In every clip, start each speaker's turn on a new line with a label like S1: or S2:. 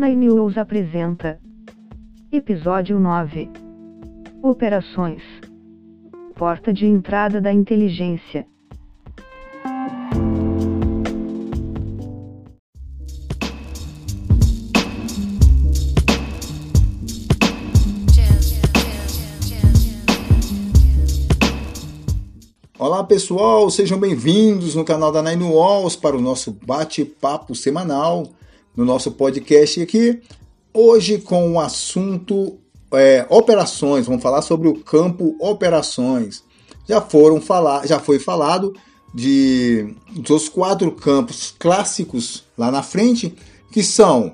S1: Nine News apresenta. Episódio 9 Operações. Porta de entrada da inteligência.
S2: Olá pessoal, sejam bem-vindos no canal da Nine Walls para o nosso bate-papo semanal no nosso podcast aqui. Hoje com o assunto é, operações, vamos falar sobre o campo operações. Já foram falar, já foi falado de dos quatro campos clássicos lá na frente, que são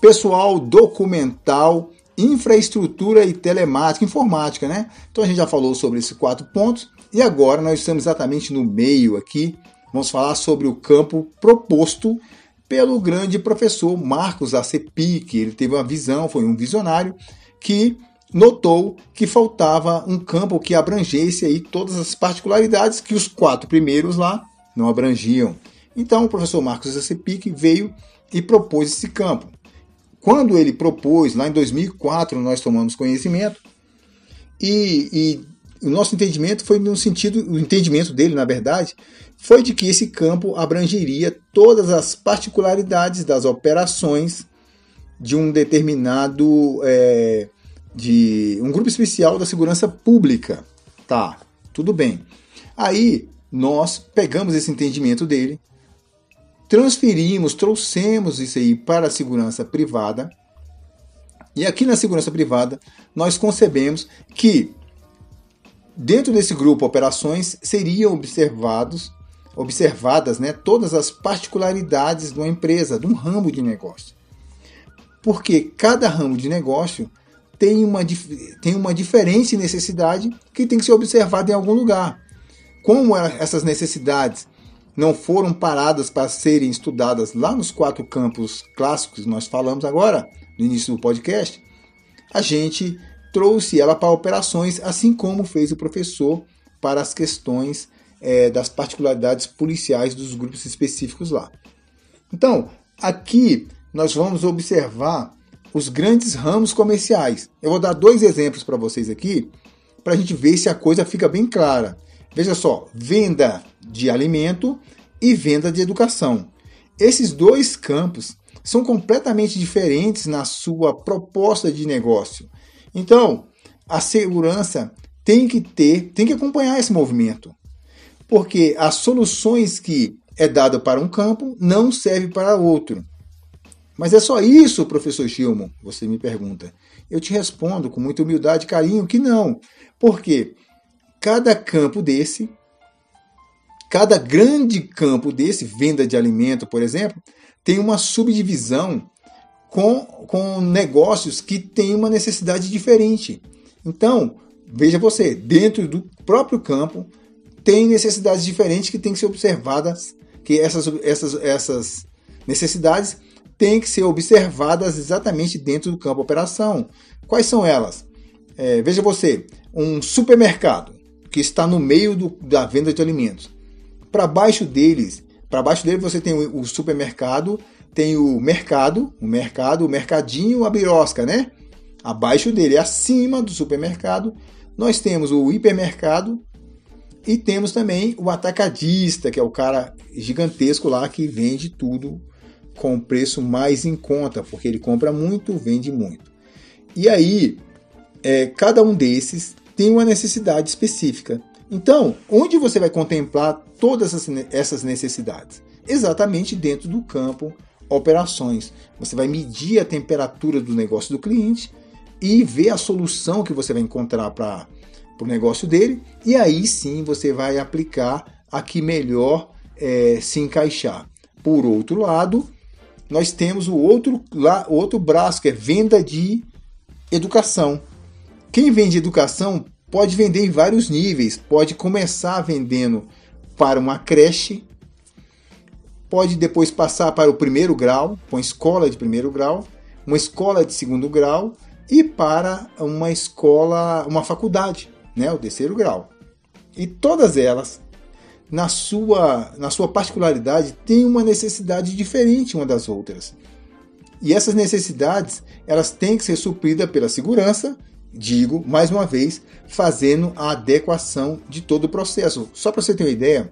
S2: pessoal, documental, infraestrutura e telemática, informática, né? Então a gente já falou sobre esses quatro pontos e agora nós estamos exatamente no meio aqui. Vamos falar sobre o campo proposto pelo grande professor Marcos Acepic. Ele teve uma visão, foi um visionário que notou que faltava um campo que abrangesse aí todas as particularidades que os quatro primeiros lá não abrangiam. Então o professor Marcos Acepic veio e propôs esse campo. Quando ele propôs, lá em 2004, nós tomamos conhecimento e, e o nosso entendimento foi no sentido, o entendimento dele, na verdade, foi de que esse campo abrangeria todas as particularidades das operações de um determinado é, de um grupo especial da segurança pública. Tá, tudo bem. Aí nós pegamos esse entendimento dele, transferimos, trouxemos isso aí para a segurança privada. E aqui na segurança privada, nós concebemos que Dentro desse grupo operações seriam observados, observadas né, todas as particularidades de uma empresa, de um ramo de negócio. Porque cada ramo de negócio tem uma, tem uma diferente necessidade que tem que ser observada em algum lugar. Como essas necessidades não foram paradas para serem estudadas lá nos quatro campos clássicos que nós falamos agora, no início do podcast, a gente trouxe ela para operações, assim como fez o professor para as questões é, das particularidades policiais dos grupos específicos lá. Então, aqui nós vamos observar os grandes ramos comerciais. Eu vou dar dois exemplos para vocês aqui, para a gente ver se a coisa fica bem clara. Veja só: venda de alimento e venda de educação. Esses dois campos são completamente diferentes na sua proposta de negócio. Então, a segurança tem que ter, tem que acompanhar esse movimento. Porque as soluções que é dado para um campo não serve para outro. Mas é só isso, professor Gilmo? Você me pergunta. Eu te respondo com muita humildade e carinho que não. Porque cada campo desse, cada grande campo desse, venda de alimento, por exemplo, tem uma subdivisão com, com negócios que têm uma necessidade diferente. Então, veja você, dentro do próprio campo, tem necessidades diferentes que têm que ser observadas, que essas, essas, essas necessidades têm que ser observadas exatamente dentro do campo operação. Quais são elas? É, veja você, um supermercado que está no meio do, da venda de alimentos. Para baixo deles, para baixo dele você tem o, o supermercado tem o mercado, o mercado, o mercadinho, a birosca, né? Abaixo dele, acima do supermercado, nós temos o hipermercado e temos também o atacadista, que é o cara gigantesco lá que vende tudo com preço mais em conta, porque ele compra muito, vende muito. E aí, é, cada um desses tem uma necessidade específica. Então, onde você vai contemplar todas essas necessidades? Exatamente dentro do campo operações. Você vai medir a temperatura do negócio do cliente e ver a solução que você vai encontrar para o negócio dele, e aí sim você vai aplicar a que melhor é, se encaixar. Por outro lado, nós temos o outro, lá, outro braço, que é venda de educação. Quem vende educação pode vender em vários níveis, pode começar vendendo para uma creche, pode depois passar para o primeiro grau, uma escola de primeiro grau, uma escola de segundo grau e para uma escola, uma faculdade, né, o terceiro grau. E todas elas, na sua, na sua particularidade, têm uma necessidade diferente uma das outras. E essas necessidades, elas têm que ser supridas pela segurança, digo, mais uma vez, fazendo a adequação de todo o processo. Só para você ter uma ideia,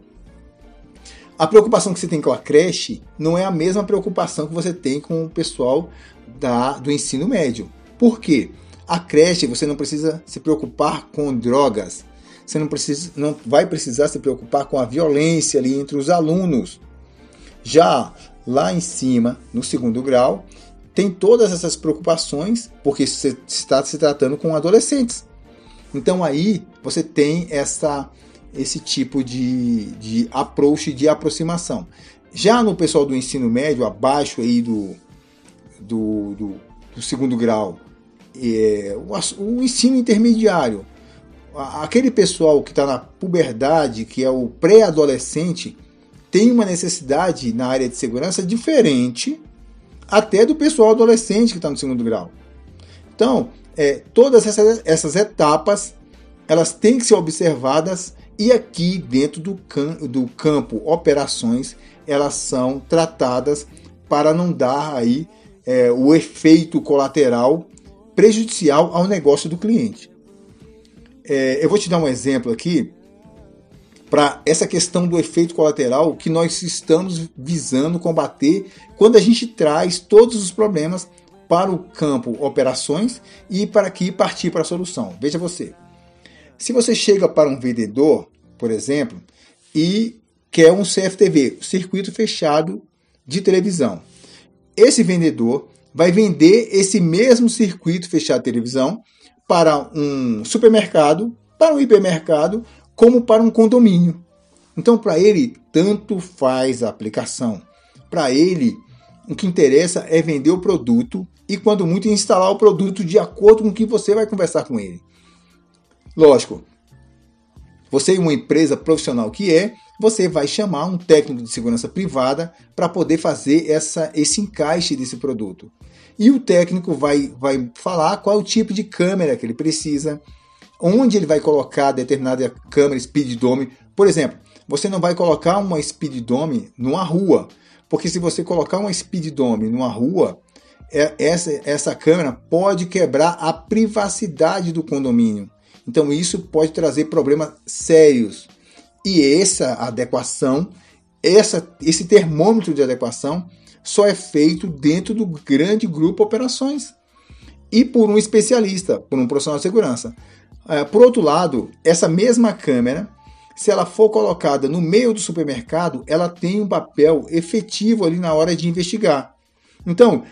S2: a preocupação que você tem com a creche não é a mesma preocupação que você tem com o pessoal da, do ensino médio. Por quê? A creche você não precisa se preocupar com drogas, você não, precisa, não vai precisar se preocupar com a violência ali entre os alunos. Já lá em cima, no segundo grau, tem todas essas preocupações, porque você está se tratando com adolescentes. Então aí você tem essa, esse tipo de, de approach, de aproximação. Já no pessoal do ensino médio, abaixo aí do, do, do, do segundo grau, é, o, o ensino intermediário, aquele pessoal que está na puberdade, que é o pré-adolescente, tem uma necessidade na área de segurança diferente até do pessoal adolescente que está no segundo grau. Então, é, todas essas, essas etapas elas têm que ser observadas e aqui dentro do, cam do campo operações elas são tratadas para não dar aí é, o efeito colateral prejudicial ao negócio do cliente. É, eu vou te dar um exemplo aqui para essa questão do efeito colateral que nós estamos visando combater quando a gente traz todos os problemas para o campo operações e para aqui partir para a solução. Veja você. Se você chega para um vendedor, por exemplo, e quer um CFTV, circuito fechado de televisão. Esse vendedor vai vender esse mesmo circuito fechado de televisão para um supermercado, para um hipermercado, como para um condomínio. Então, para ele, tanto faz a aplicação. Para ele, o que interessa é vender o produto e, quando muito, instalar o produto de acordo com o que você vai conversar com ele. Lógico, você é uma empresa profissional que é, você vai chamar um técnico de segurança privada para poder fazer essa, esse encaixe desse produto. E o técnico vai, vai falar qual o tipo de câmera que ele precisa, onde ele vai colocar determinada câmera Speed Dome. Por exemplo, você não vai colocar uma Speed Dome numa rua, porque se você colocar uma Speed Dome numa rua, é, essa, essa câmera pode quebrar a privacidade do condomínio. Então isso pode trazer problemas sérios. E essa adequação, essa, esse termômetro de adequação, só é feito dentro do grande grupo operações e por um especialista, por um profissional de segurança. É, por outro lado, essa mesma câmera, se ela for colocada no meio do supermercado, ela tem um papel efetivo ali na hora de investigar. Então,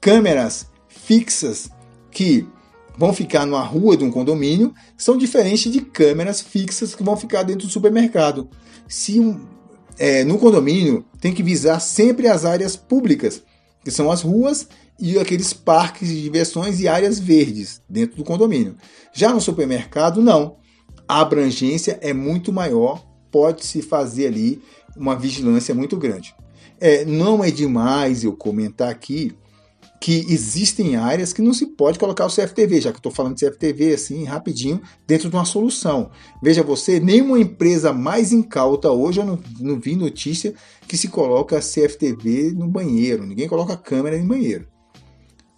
S2: câmeras fixas que vão ficar numa rua de um condomínio são diferentes de câmeras fixas que vão ficar dentro do supermercado. Se um, é, no condomínio tem que visar sempre as áreas públicas, que são as ruas e aqueles parques de diversões e áreas verdes dentro do condomínio. Já no supermercado, não. A abrangência é muito maior, pode-se fazer ali uma vigilância muito grande. É, não é demais eu comentar aqui que existem áreas que não se pode colocar o CFTV, já que estou falando de CFTV assim, rapidinho, dentro de uma solução. Veja você, nenhuma empresa mais incauta hoje, eu não, não vi notícia que se coloca CFTV no banheiro, ninguém coloca câmera em banheiro.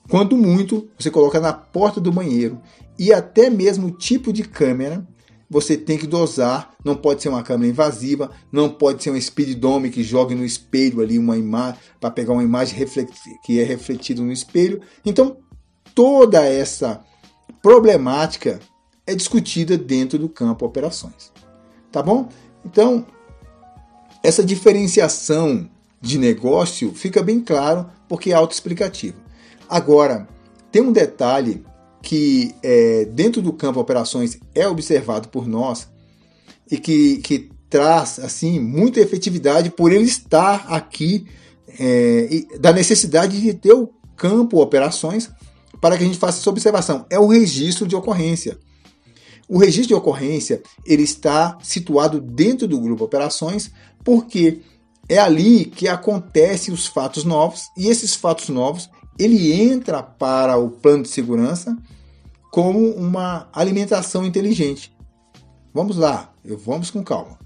S2: Quanto muito, você coloca na porta do banheiro e até mesmo o tipo de câmera você tem que dosar. Não pode ser uma câmera invasiva, não pode ser um speed dome que jogue no espelho ali uma imagem para pegar uma imagem que é refletida no espelho. Então, toda essa problemática é discutida dentro do campo operações. Tá bom? Então, essa diferenciação de negócio fica bem claro porque é autoexplicativo. Agora, tem um detalhe que é, dentro do campo operações é observado por nós e que, que traz assim muita efetividade por ele estar aqui é, da necessidade de ter o campo operações para que a gente faça essa observação. É o registro de ocorrência. O registro de ocorrência ele está situado dentro do grupo operações porque é ali que acontecem os fatos novos e esses fatos novos ele entra para o plano de segurança como uma alimentação inteligente. Vamos lá, vamos com calma.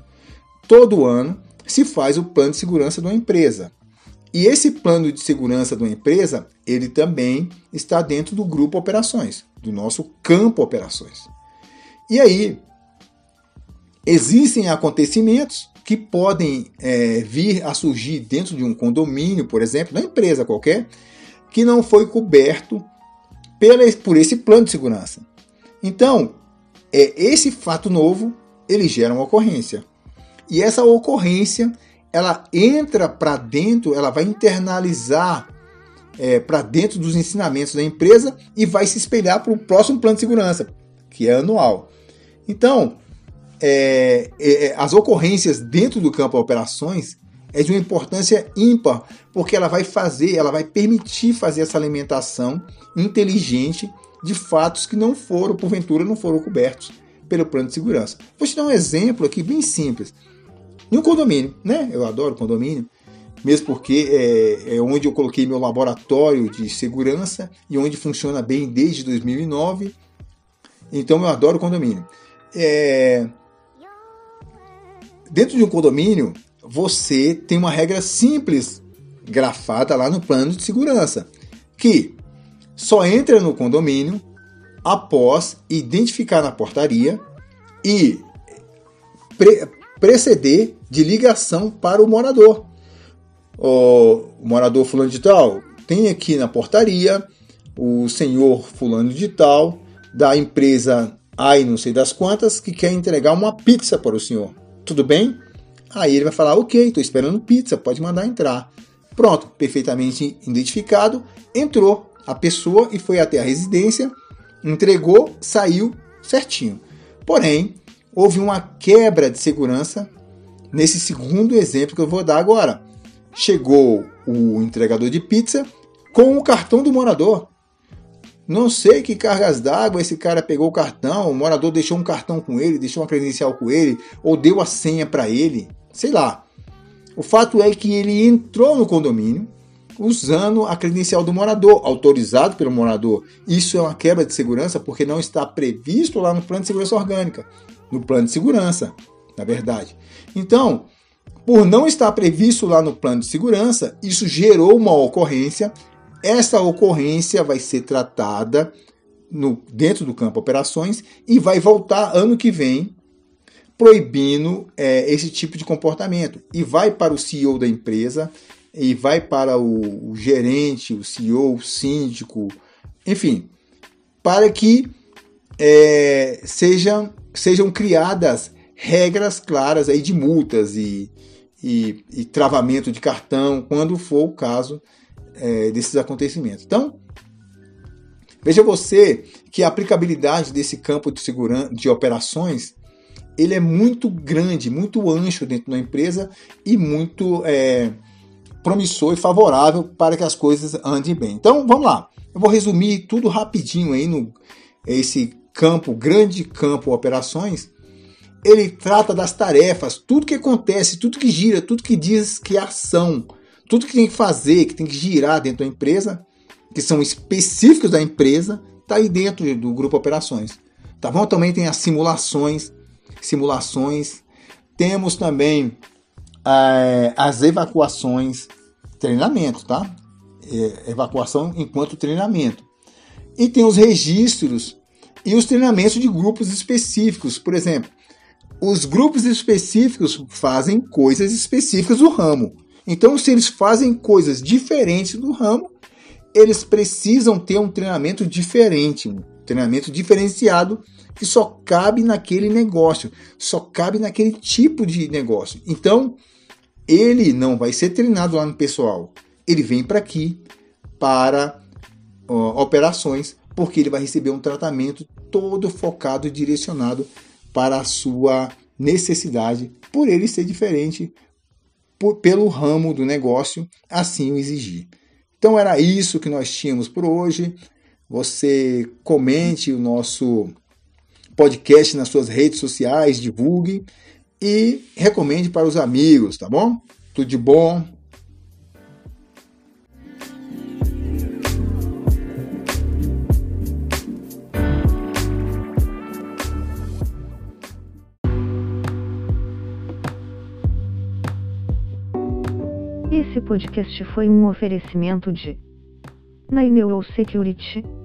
S2: Todo ano se faz o plano de segurança de uma empresa. E esse plano de segurança de uma empresa, ele também está dentro do grupo operações, do nosso campo operações. E aí, existem acontecimentos que podem é, vir a surgir dentro de um condomínio, por exemplo, na empresa qualquer, que não foi coberto pela, por esse plano de segurança. Então, é, esse fato novo ele gera uma ocorrência. E essa ocorrência ela entra para dentro, ela vai internalizar é, para dentro dos ensinamentos da empresa e vai se espelhar para o próximo plano de segurança, que é anual. Então, é, é, é, as ocorrências dentro do campo de operações é de uma importância ímpar, porque ela vai fazer, ela vai permitir fazer essa alimentação inteligente de fatos que não foram, porventura, não foram cobertos pelo plano de segurança. Vou te dar um exemplo aqui bem simples. Em um condomínio, né? Eu adoro condomínio, mesmo porque é, é onde eu coloquei meu laboratório de segurança e onde funciona bem desde 2009. Então eu adoro condomínio. É, Dentro de um condomínio, você tem uma regra simples grafada lá no plano de segurança, que só entra no condomínio após identificar na portaria e pre preceder de ligação para o morador. O morador fulano de tal tem aqui na portaria o senhor fulano de tal da empresa ai não sei das quantas que quer entregar uma pizza para o senhor tudo bem? Aí ele vai falar, ok, estou esperando pizza, pode mandar entrar. Pronto, perfeitamente identificado, entrou a pessoa e foi até a residência, entregou, saiu certinho. Porém, houve uma quebra de segurança nesse segundo exemplo que eu vou dar agora. Chegou o entregador de pizza com o cartão do morador. Não sei que cargas d'água esse cara pegou o cartão, o morador deixou um cartão com ele, deixou uma credencial com ele, ou deu a senha para ele, sei lá. O fato é que ele entrou no condomínio usando a credencial do morador, autorizado pelo morador. Isso é uma quebra de segurança porque não está previsto lá no plano de segurança orgânica, no plano de segurança, na verdade. Então, por não estar previsto lá no plano de segurança, isso gerou uma ocorrência essa ocorrência vai ser tratada no, dentro do campo operações e vai voltar ano que vem proibindo é, esse tipo de comportamento. E vai para o CEO da empresa, e vai para o, o gerente, o CEO, o síndico, enfim, para que é, sejam, sejam criadas regras claras aí de multas e, e, e travamento de cartão, quando for o caso é, desses acontecimentos. Então, veja você que a aplicabilidade desse campo de segurança de operações ele é muito grande, muito ancho dentro da empresa e muito é, promissor e favorável para que as coisas andem bem. Então, vamos lá. Eu vou resumir tudo rapidinho aí no esse campo, grande campo operações. Ele trata das tarefas, tudo que acontece, tudo que gira, tudo que diz que é ação tudo que tem que fazer, que tem que girar dentro da empresa, que são específicos da empresa, está aí dentro do grupo operações. Tá bom? Também tem as simulações, simulações. Temos também é, as evacuações, treinamento, tá? É, evacuação enquanto treinamento. E tem os registros e os treinamentos de grupos específicos. Por exemplo, os grupos específicos fazem coisas específicas do ramo. Então, se eles fazem coisas diferentes do ramo, eles precisam ter um treinamento diferente, treinamento diferenciado que só cabe naquele negócio, só cabe naquele tipo de negócio. Então, ele não vai ser treinado lá no pessoal. Ele vem para aqui para ó, operações, porque ele vai receber um tratamento todo focado e direcionado para a sua necessidade, por ele ser diferente, por, pelo ramo do negócio assim o exigir. Então era isso que nós tínhamos por hoje. Você comente o nosso podcast nas suas redes sociais, divulgue e recomende para os amigos, tá bom? Tudo de bom.
S1: Esse podcast foi um oferecimento de Naineo Security.